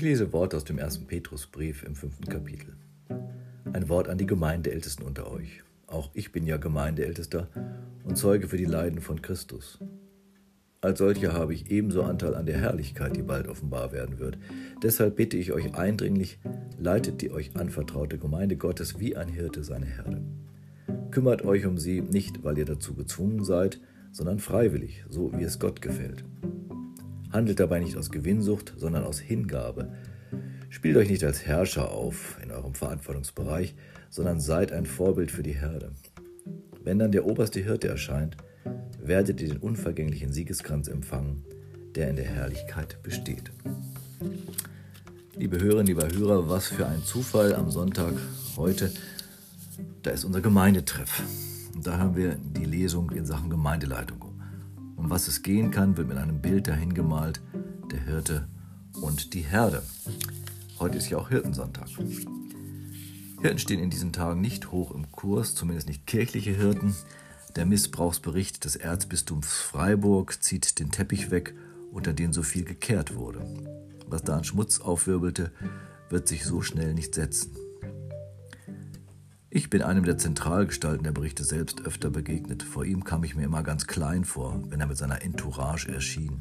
Ich lese Wort aus dem ersten Petrusbrief im fünften Kapitel. Ein Wort an die Gemeindeältesten unter euch. Auch ich bin ja Gemeindeältester und Zeuge für die Leiden von Christus. Als solcher habe ich ebenso Anteil an der Herrlichkeit, die bald offenbar werden wird. Deshalb bitte ich euch eindringlich, leitet die euch anvertraute Gemeinde Gottes wie ein Hirte seine Herde. Kümmert euch um sie nicht, weil ihr dazu gezwungen seid, sondern freiwillig, so wie es Gott gefällt. Handelt dabei nicht aus Gewinnsucht, sondern aus Hingabe. Spielt euch nicht als Herrscher auf in eurem Verantwortungsbereich, sondern seid ein Vorbild für die Herde. Wenn dann der oberste Hirte erscheint, werdet ihr den unvergänglichen Siegeskranz empfangen, der in der Herrlichkeit besteht. Liebe Hörerinnen, lieber Hörer, was für ein Zufall am Sonntag heute. Da ist unser Gemeindetreff. Und da haben wir die Lesung in Sachen Gemeindeleitung. Um was es gehen kann, wird mit einem Bild dahin gemalt, der Hirte und die Herde. Heute ist ja auch Hirtensonntag. Hirten stehen in diesen Tagen nicht hoch im Kurs, zumindest nicht kirchliche Hirten. Der Missbrauchsbericht des Erzbistums Freiburg zieht den Teppich weg, unter den so viel gekehrt wurde. Was da an Schmutz aufwirbelte, wird sich so schnell nicht setzen. Ich bin einem der Zentralgestalten der Berichte selbst öfter begegnet. Vor ihm kam ich mir immer ganz klein vor, wenn er mit seiner Entourage erschien.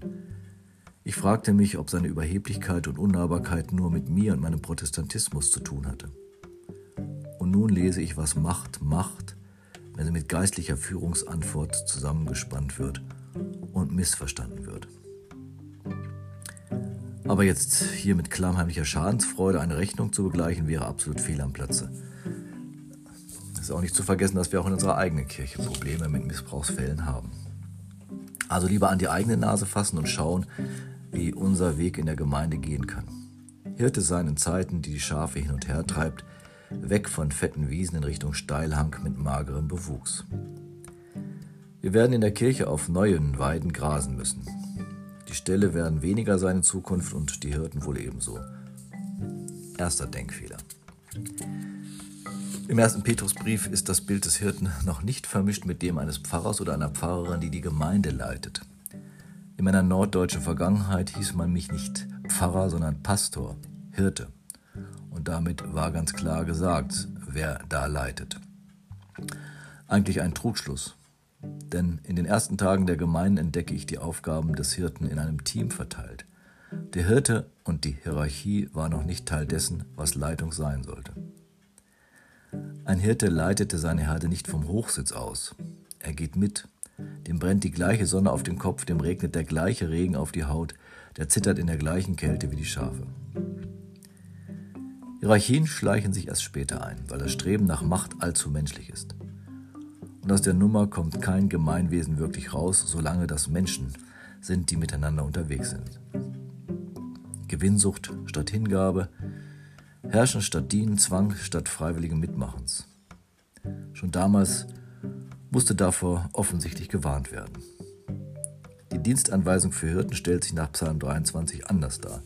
Ich fragte mich, ob seine Überheblichkeit und Unnahbarkeit nur mit mir und meinem Protestantismus zu tun hatte. Und nun lese ich, was Macht macht, wenn sie mit geistlicher Führungsantwort zusammengespannt wird und missverstanden wird. Aber jetzt hier mit klammheimlicher Schadensfreude eine Rechnung zu begleichen, wäre absolut fehl am Platze ist auch nicht zu vergessen, dass wir auch in unserer eigenen Kirche Probleme mit Missbrauchsfällen haben. Also lieber an die eigene Nase fassen und schauen, wie unser Weg in der Gemeinde gehen kann. Hirte sein in Zeiten, die die Schafe hin und her treibt, weg von fetten Wiesen in Richtung Steilhang mit magerem Bewuchs. Wir werden in der Kirche auf neuen Weiden grasen müssen. Die Ställe werden weniger sein in Zukunft und die Hirten wohl ebenso. Erster Denkfehler. Im ersten Petrusbrief ist das Bild des Hirten noch nicht vermischt mit dem eines Pfarrers oder einer Pfarrerin, die die Gemeinde leitet. In meiner norddeutschen Vergangenheit hieß man mich nicht Pfarrer, sondern Pastor, Hirte. Und damit war ganz klar gesagt, wer da leitet. Eigentlich ein Trugschluss. Denn in den ersten Tagen der Gemeinde entdecke ich die Aufgaben des Hirten in einem Team verteilt. Der Hirte und die Hierarchie war noch nicht Teil dessen, was Leitung sein sollte. Ein Hirte leitete seine Herde nicht vom Hochsitz aus. Er geht mit. Dem brennt die gleiche Sonne auf den Kopf, dem regnet der gleiche Regen auf die Haut, der zittert in der gleichen Kälte wie die Schafe. Hierarchien schleichen sich erst später ein, weil das Streben nach Macht allzu menschlich ist. Und aus der Nummer kommt kein Gemeinwesen wirklich raus, solange das Menschen sind, die miteinander unterwegs sind. Gewinnsucht statt Hingabe, Herrschen statt Dienen, Zwang statt freiwilligen Mitmachens. Schon damals musste davor offensichtlich gewarnt werden. Die Dienstanweisung für Hirten stellt sich nach Psalm 23 anders dar.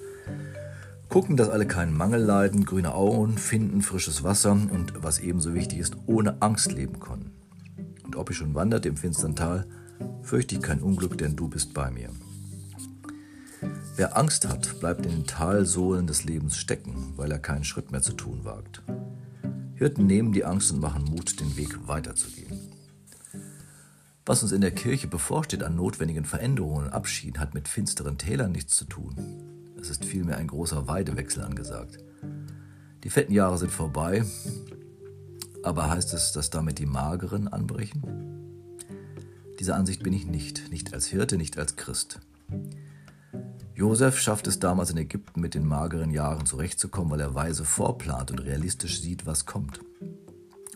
Gucken, dass alle keinen Mangel leiden, grüne Augen finden, frisches Wasser und, was ebenso wichtig ist, ohne Angst leben können. Und ob ich schon wanderte im finstern Tal, fürchte ich kein Unglück, denn du bist bei mir. Wer Angst hat, bleibt in den Talsohlen des Lebens stecken, weil er keinen Schritt mehr zu tun wagt. Hirten nehmen die Angst und machen Mut, den Weg weiterzugehen. Was uns in der Kirche bevorsteht an notwendigen Veränderungen und Abschieden, hat mit finsteren Tälern nichts zu tun. Es ist vielmehr ein großer Weidewechsel angesagt. Die fetten Jahre sind vorbei, aber heißt es, dass damit die mageren anbrechen? Dieser Ansicht bin ich nicht, nicht als Hirte, nicht als Christ. Josef schafft es damals in Ägypten mit den mageren Jahren zurechtzukommen, weil er weise vorplant und realistisch sieht, was kommt.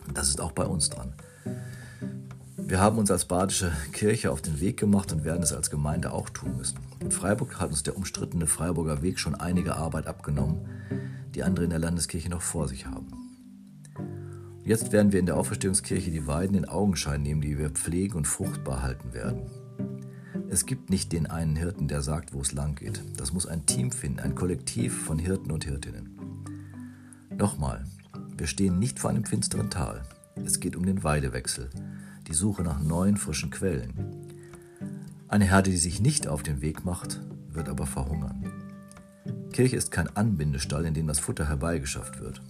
Und das ist auch bei uns dran. Wir haben uns als badische Kirche auf den Weg gemacht und werden es als Gemeinde auch tun müssen. In Freiburg hat uns der umstrittene Freiburger Weg schon einige Arbeit abgenommen, die andere in der Landeskirche noch vor sich haben. jetzt werden wir in der Auferstehungskirche die Weiden in Augenschein nehmen, die wir pflegen und fruchtbar halten werden. Es gibt nicht den einen Hirten, der sagt, wo es lang geht. Das muss ein Team finden, ein Kollektiv von Hirten und Hirtinnen. Nochmal, wir stehen nicht vor einem finsteren Tal. Es geht um den Weidewechsel, die Suche nach neuen, frischen Quellen. Eine Herde, die sich nicht auf den Weg macht, wird aber verhungern. Kirche ist kein Anbindestall, in dem das Futter herbeigeschafft wird.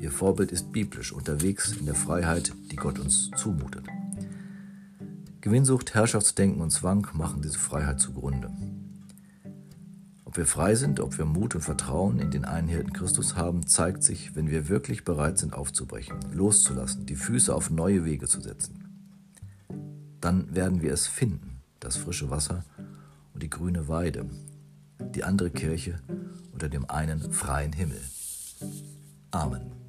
Ihr Vorbild ist biblisch, unterwegs in der Freiheit, die Gott uns zumutet. Gewinnsucht, Herrschaftsdenken und Zwang machen diese Freiheit zugrunde. Ob wir frei sind, ob wir Mut und Vertrauen in den einen Hirten Christus haben, zeigt sich, wenn wir wirklich bereit sind aufzubrechen, loszulassen, die Füße auf neue Wege zu setzen. Dann werden wir es finden, das frische Wasser und die grüne Weide, die andere Kirche unter dem einen freien Himmel. Amen.